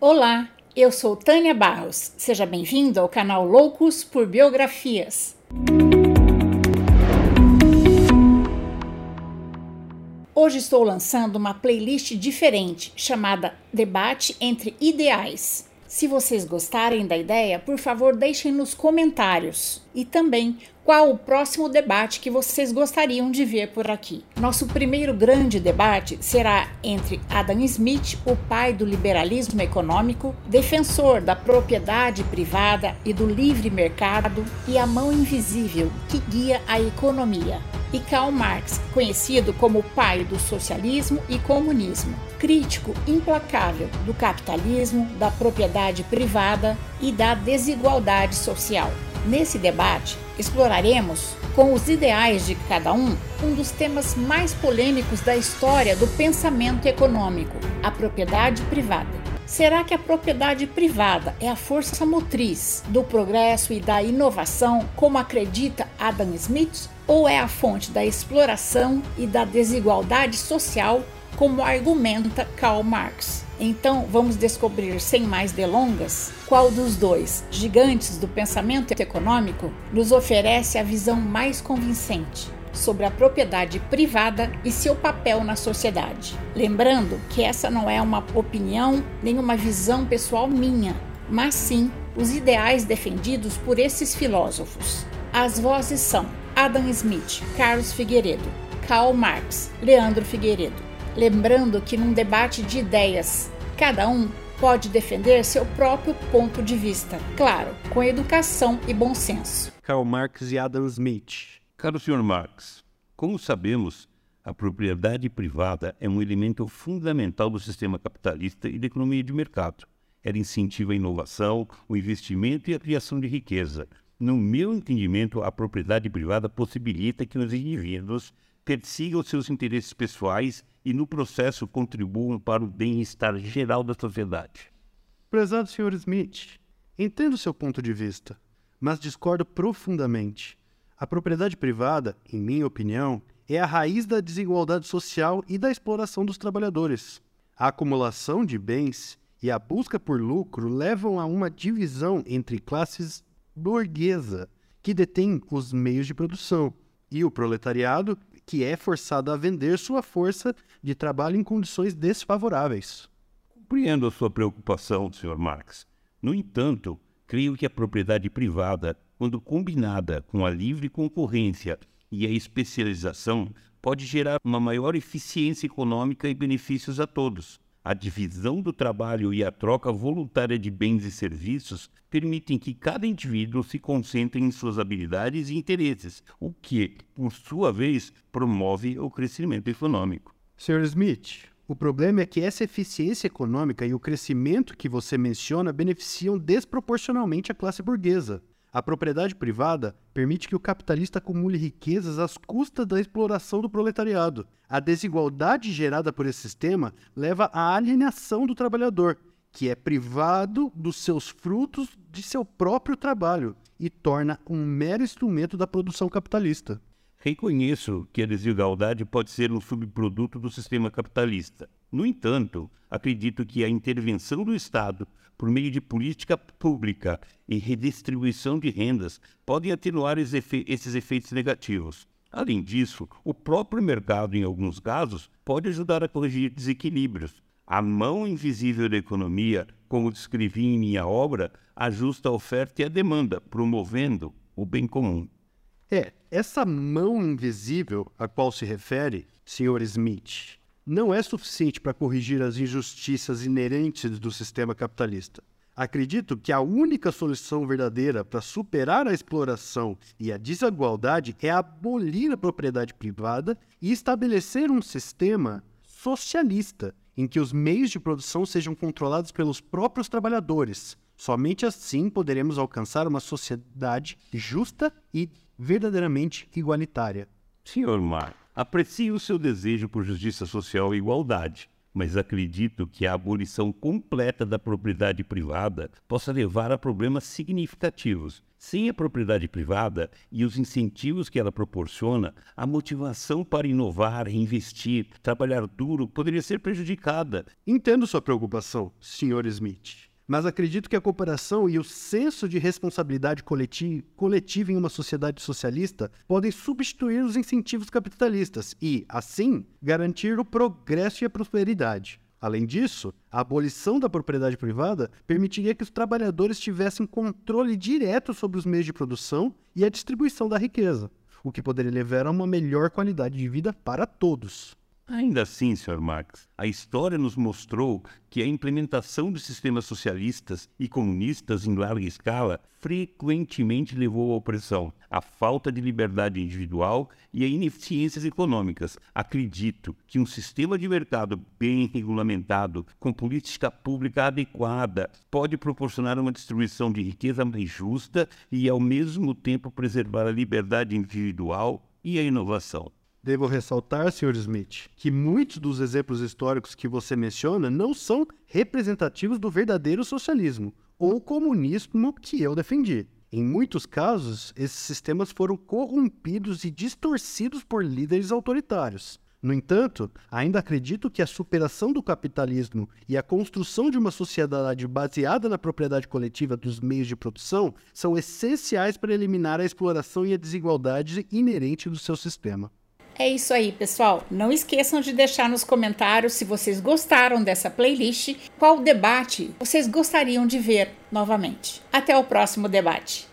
Olá, eu sou Tânia Barros. Seja bem-vindo ao canal Loucos por Biografias. Hoje estou lançando uma playlist diferente chamada Debate entre Ideais. Se vocês gostarem da ideia, por favor, deixem nos comentários. E também qual o próximo debate que vocês gostariam de ver por aqui. Nosso primeiro grande debate será entre Adam Smith, o pai do liberalismo econômico, defensor da propriedade privada e do livre mercado, e a mão invisível que guia a economia, e Karl Marx, conhecido como pai do socialismo e comunismo, crítico implacável do capitalismo, da propriedade privada e da desigualdade social. Nesse debate, exploraremos, com os ideais de cada um, um dos temas mais polêmicos da história do pensamento econômico: a propriedade privada. Será que a propriedade privada é a força motriz do progresso e da inovação, como acredita Adam Smith, ou é a fonte da exploração e da desigualdade social, como argumenta Karl Marx? Então vamos descobrir, sem mais delongas, qual dos dois gigantes do pensamento econômico nos oferece a visão mais convincente sobre a propriedade privada e seu papel na sociedade. Lembrando que essa não é uma opinião nem uma visão pessoal minha, mas sim os ideais defendidos por esses filósofos. As vozes são Adam Smith, Carlos Figueiredo, Karl Marx, Leandro Figueiredo. Lembrando que num debate de ideias, cada um pode defender seu próprio ponto de vista, claro, com educação e bom senso. Karl Marx e Adam Smith. Caro Sr. Marx, como sabemos, a propriedade privada é um elemento fundamental do sistema capitalista e da economia de mercado. Ela incentiva a inovação, o investimento e a criação de riqueza. No meu entendimento, a propriedade privada possibilita que os indivíduos persigam seus interesses pessoais e, no processo, contribuam para o bem-estar geral da sociedade. Prezado Sr. Smith, entendo seu ponto de vista, mas discordo profundamente. A propriedade privada, em minha opinião, é a raiz da desigualdade social e da exploração dos trabalhadores. A acumulação de bens e a busca por lucro levam a uma divisão entre classes burguesa, que detém os meios de produção, e o proletariado, que é forçado a vender sua força de trabalho em condições desfavoráveis. Compreendo a sua preocupação, Sr. Marx. No entanto, creio que a propriedade privada, quando combinada com a livre concorrência e a especialização, pode gerar uma maior eficiência econômica e benefícios a todos. A divisão do trabalho e a troca voluntária de bens e serviços permitem que cada indivíduo se concentre em suas habilidades e interesses, o que, por sua vez, promove o crescimento econômico. Sr. Smith, o problema é que essa eficiência econômica e o crescimento que você menciona beneficiam desproporcionalmente a classe burguesa. A propriedade privada permite que o capitalista acumule riquezas às custas da exploração do proletariado. A desigualdade gerada por esse sistema leva à alienação do trabalhador, que é privado dos seus frutos de seu próprio trabalho e torna um mero instrumento da produção capitalista. Reconheço que a desigualdade pode ser um subproduto do sistema capitalista. No entanto, acredito que a intervenção do Estado por meio de política pública e redistribuição de rendas, podem atenuar esses efeitos negativos. Além disso, o próprio mercado, em alguns casos, pode ajudar a corrigir desequilíbrios. A mão invisível da economia, como descrevi em minha obra, ajusta a oferta e a demanda, promovendo o bem comum. É, essa mão invisível a qual se refere, Sr. Smith, não é suficiente para corrigir as injustiças inerentes do sistema capitalista. Acredito que a única solução verdadeira para superar a exploração e a desigualdade é abolir a propriedade privada e estabelecer um sistema socialista em que os meios de produção sejam controlados pelos próprios trabalhadores. Somente assim poderemos alcançar uma sociedade justa e verdadeiramente igualitária. Senhor Mar, Aprecio o seu desejo por justiça social e igualdade, mas acredito que a abolição completa da propriedade privada possa levar a problemas significativos. Sem a propriedade privada e os incentivos que ela proporciona, a motivação para inovar, investir, trabalhar duro poderia ser prejudicada. Entendo sua preocupação, Sr. Smith mas acredito que a cooperação e o senso de responsabilidade coletiva em uma sociedade socialista podem substituir os incentivos capitalistas e, assim, garantir o progresso e a prosperidade. Além disso, a abolição da propriedade privada permitiria que os trabalhadores tivessem controle direto sobre os meios de produção e a distribuição da riqueza, o que poderia levar a uma melhor qualidade de vida para todos. Ainda assim, Sr. Marx, a história nos mostrou que a implementação dos sistemas socialistas e comunistas em larga escala frequentemente levou à opressão, à falta de liberdade individual e a ineficiências econômicas. Acredito que um sistema de mercado bem regulamentado, com política pública adequada, pode proporcionar uma distribuição de riqueza mais justa e, ao mesmo tempo, preservar a liberdade individual e a inovação. Devo ressaltar, Sr. Smith, que muitos dos exemplos históricos que você menciona não são representativos do verdadeiro socialismo ou comunismo que eu defendi. Em muitos casos, esses sistemas foram corrompidos e distorcidos por líderes autoritários. No entanto, ainda acredito que a superação do capitalismo e a construção de uma sociedade baseada na propriedade coletiva dos meios de produção são essenciais para eliminar a exploração e a desigualdade inerente do seu sistema. É isso aí, pessoal. Não esqueçam de deixar nos comentários se vocês gostaram dessa playlist, qual debate vocês gostariam de ver novamente. Até o próximo debate.